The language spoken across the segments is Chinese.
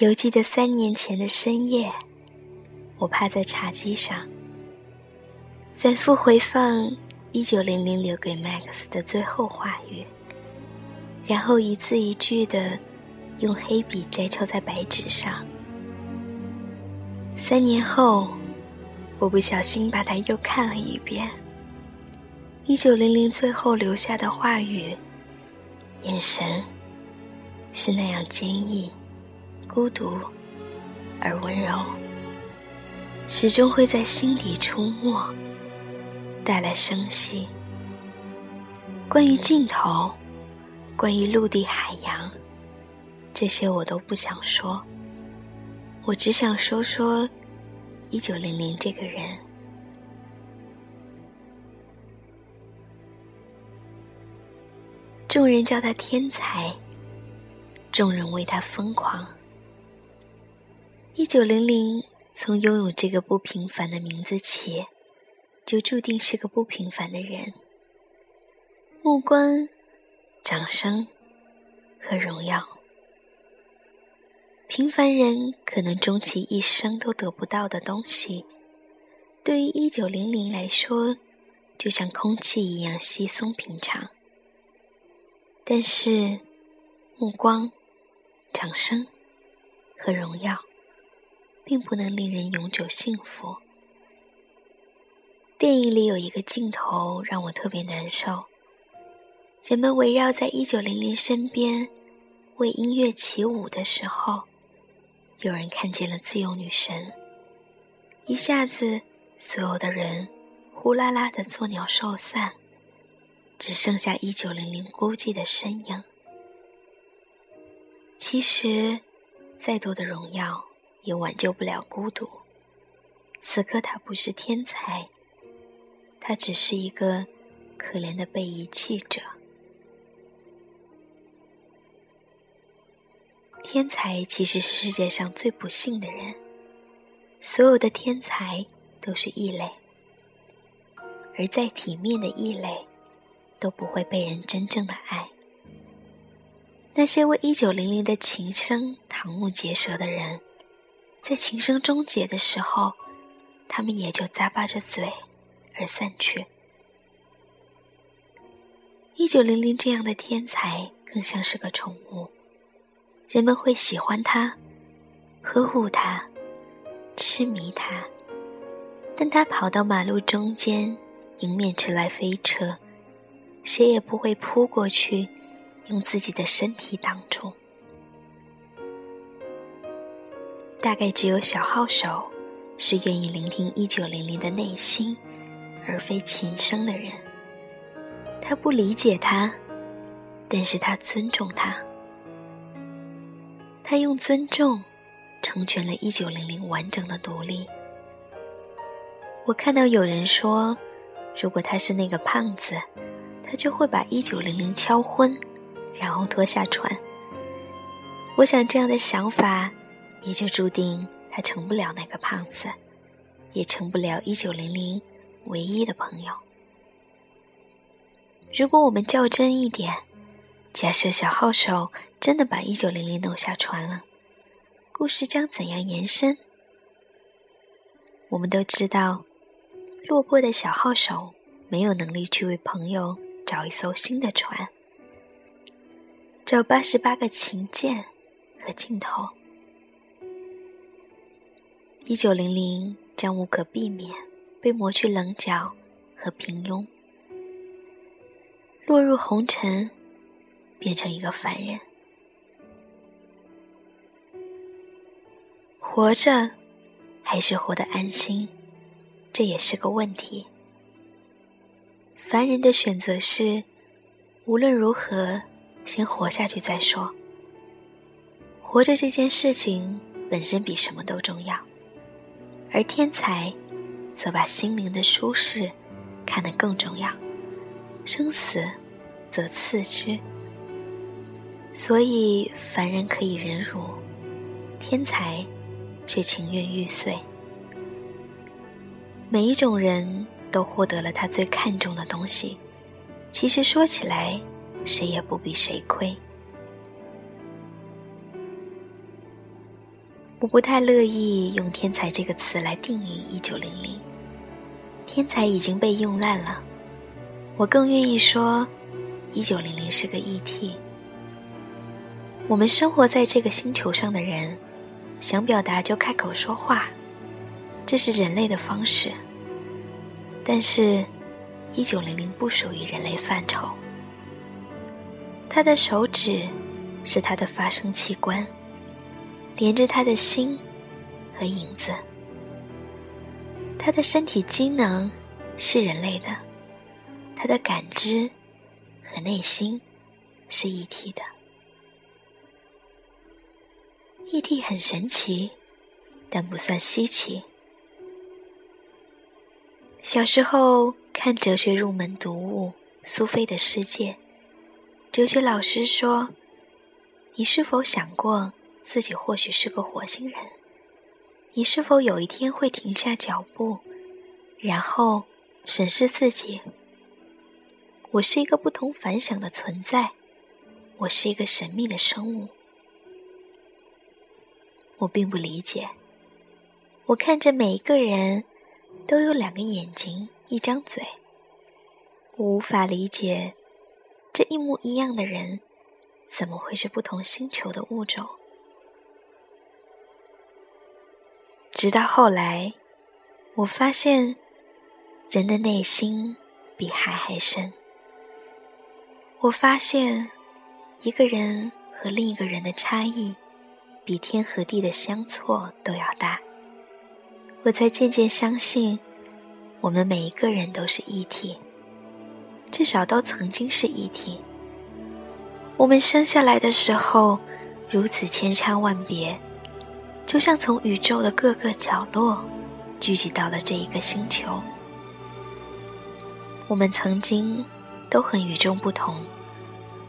犹记得三年前的深夜，我趴在茶几上，反复回放一九零零留给 Max 的最后话语，然后一字一句的用黑笔摘抄在白纸上。三年后，我不小心把它又看了一遍。一九零零最后留下的话语，眼神是那样坚毅。孤独而温柔，始终会在心底出没，带来生息。关于尽头，关于陆地海洋，这些我都不想说。我只想说说一九零零这个人。众人叫他天才，众人为他疯狂。一九零零从拥有这个不平凡的名字起，就注定是个不平凡的人。目光、掌声和荣耀，平凡人可能终其一生都得不到的东西，对于一九零零来说，就像空气一样稀松平常。但是，目光、掌声和荣耀。并不能令人永久幸福。电影里有一个镜头让我特别难受。人们围绕在一九零零身边，为音乐起舞的时候，有人看见了自由女神。一下子，所有的人呼啦啦的作鸟兽散，只剩下一九零零孤寂的身影。其实，再多的荣耀。也挽救不了孤独。此刻他不是天才，他只是一个可怜的被遗弃者。天才其实是世界上最不幸的人，所有的天才都是异类，而再体面的异类都不会被人真正的爱。那些为一九零零的琴声瞠目结舌的人。在琴声终结的时候，他们也就咂巴着嘴而散去。一九零零这样的天才更像是个宠物，人们会喜欢他，呵护他，痴迷他。但他跑到马路中间，迎面驰来飞车，谁也不会扑过去，用自己的身体挡住。大概只有小号手是愿意聆听一九零零的内心，而非琴声的人。他不理解他，但是他尊重他。他用尊重成全了一九零零完整的独立。我看到有人说，如果他是那个胖子，他就会把一九零零敲昏，然后拖下船。我想这样的想法。也就注定他成不了那个胖子，也成不了一九零零唯一的朋友。如果我们较真一点，假设小号手真的把一九零零弄下船了，故事将怎样延伸？我们都知道，落魄的小号手没有能力去为朋友找一艘新的船，找八十八个琴键和镜头。一九零零将无可避免被磨去棱角和平庸，落入红尘，变成一个凡人。活着，还是活得安心，这也是个问题。凡人的选择是，无论如何，先活下去再说。活着这件事情本身比什么都重要。而天才，则把心灵的舒适看得更重要，生死则次之。所以凡人可以忍辱，天才却情愿玉碎。每一种人都获得了他最看重的东西，其实说起来，谁也不比谁亏。我不太乐意用“天才”这个词来定义一九零零，天才已经被用烂了。我更愿意说，一九零零是个 ET。我们生活在这个星球上的人，想表达就开口说话，这是人类的方式。但是，一九零零不属于人类范畴。他的手指是他的发声器官。连着他的心和影子，他的身体机能是人类的，他的感知和内心是一体的。异体很神奇，但不算稀奇。小时候看哲学入门读物《苏菲的世界》，哲学老师说：“你是否想过？”自己或许是个火星人，你是否有一天会停下脚步，然后审视自己？我是一个不同凡响的存在，我是一个神秘的生物。我并不理解，我看着每一个人都有两个眼睛，一张嘴，我无法理解这一模一样的人怎么会是不同星球的物种。直到后来，我发现人的内心比海还深。我发现一个人和另一个人的差异，比天和地的相错都要大。我才渐渐相信，我们每一个人都是一体，至少都曾经是一体。我们生下来的时候，如此千差万别。就像从宇宙的各个角落聚集到了这一个星球，我们曾经都很与众不同，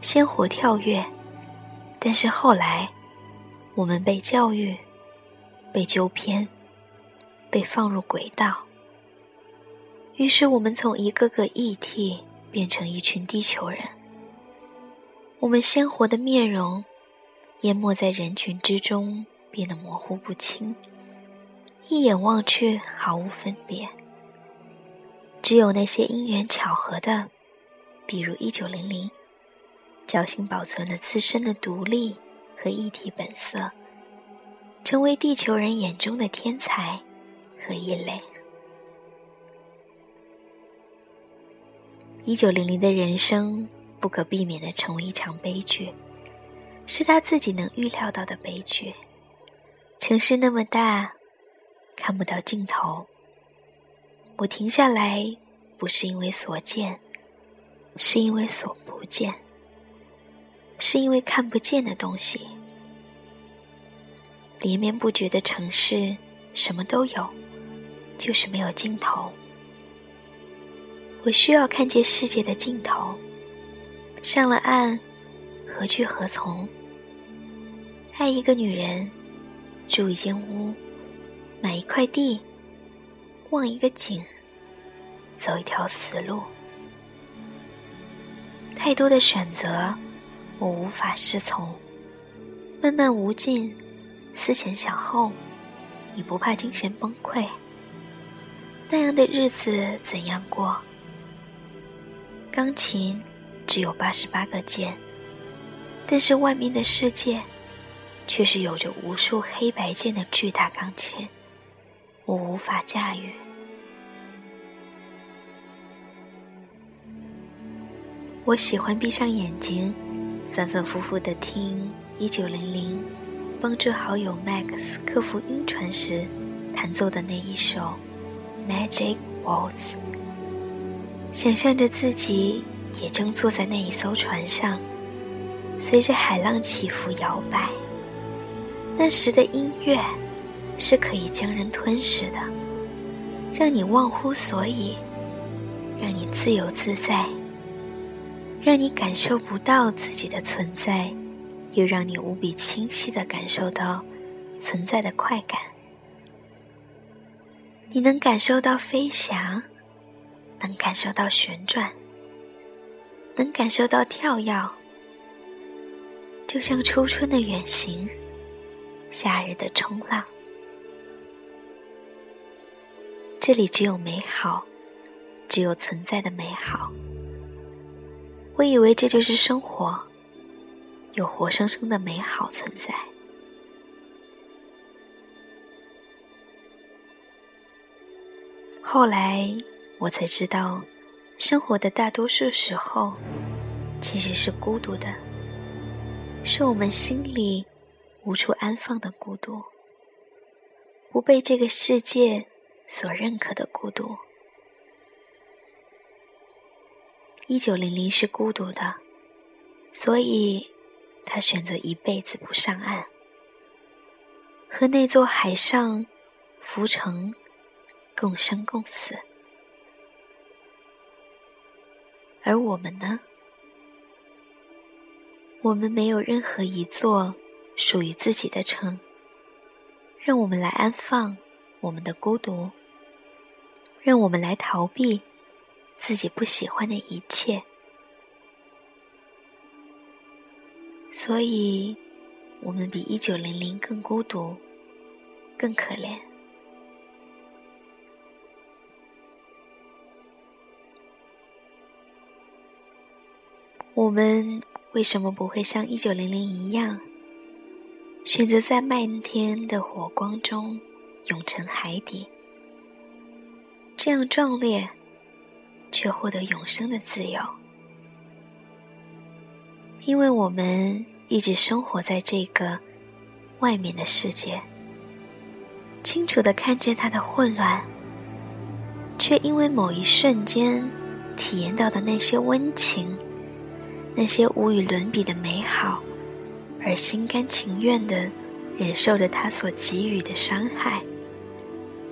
鲜活跳跃，但是后来我们被教育、被纠偏、被放入轨道，于是我们从一个个异体变成一群地球人，我们鲜活的面容淹没在人群之中。变得模糊不清，一眼望去毫无分别。只有那些因缘巧合的，比如一九零零，侥幸保存了自身的独立和一体本色，成为地球人眼中的天才和异类。一九零零的人生不可避免的成为一场悲剧，是他自己能预料到的悲剧。城市那么大，看不到尽头。我停下来，不是因为所见，是因为所不见，是因为看不见的东西。连绵不绝的城市，什么都有，就是没有尽头。我需要看见世界的尽头。上了岸，何去何从？爱一个女人。住一间屋，买一块地，望一个景，走一条死路。太多的选择，我无法适从。漫漫无尽，思前想后，你不怕精神崩溃？那样的日子怎样过？钢琴只有八十八个键，但是外面的世界。却是有着无数黑白键的巨大钢琴，我无法驾驭。我喜欢闭上眼睛，反反复复的听一九零零帮助好友 Max 克服晕船时弹奏的那一首《Magic Waltz》，想象着自己也正坐在那一艘船上，随着海浪起伏摇摆。那时的音乐是可以将人吞噬的，让你忘乎所以，让你自由自在，让你感受不到自己的存在，又让你无比清晰的感受到存在的快感。你能感受到飞翔，能感受到旋转，能感受到跳跃，就像初春的远行。夏日的冲浪。这里只有美好，只有存在的美好。我以为这就是生活，有活生生的美好存在。后来我才知道，生活的大多数时候其实是孤独的，是我们心里无处安放的孤独，不被这个世界。所认可的孤独。一九零零是孤独的，所以他选择一辈子不上岸，和那座海上浮城共生共死。而我们呢？我们没有任何一座属于自己的城，让我们来安放。我们的孤独，让我们来逃避自己不喜欢的一切，所以，我们比一九零零更孤独，更可怜。我们为什么不会像一九零零一样，选择在漫天的火光中？永沉海底，这样壮烈，却获得永生的自由。因为我们一直生活在这个外面的世界，清楚的看见它的混乱，却因为某一瞬间体验到的那些温情，那些无与伦比的美好，而心甘情愿的忍受着他所给予的伤害。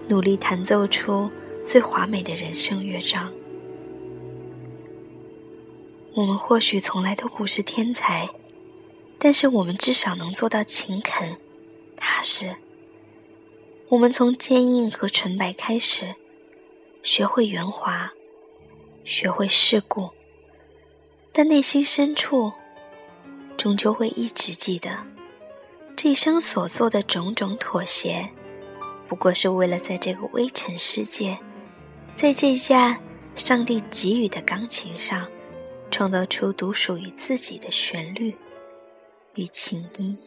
努力弹奏出最华美的人生乐章。我们或许从来都不是天才，但是我们至少能做到勤恳、踏实。我们从坚硬和纯白开始，学会圆滑，学会世故，但内心深处，终究会一直记得这一生所做的种种妥协。不过是为了在这个微尘世界，在这架上帝给予的钢琴上，创造出独属于自己的旋律与琴音。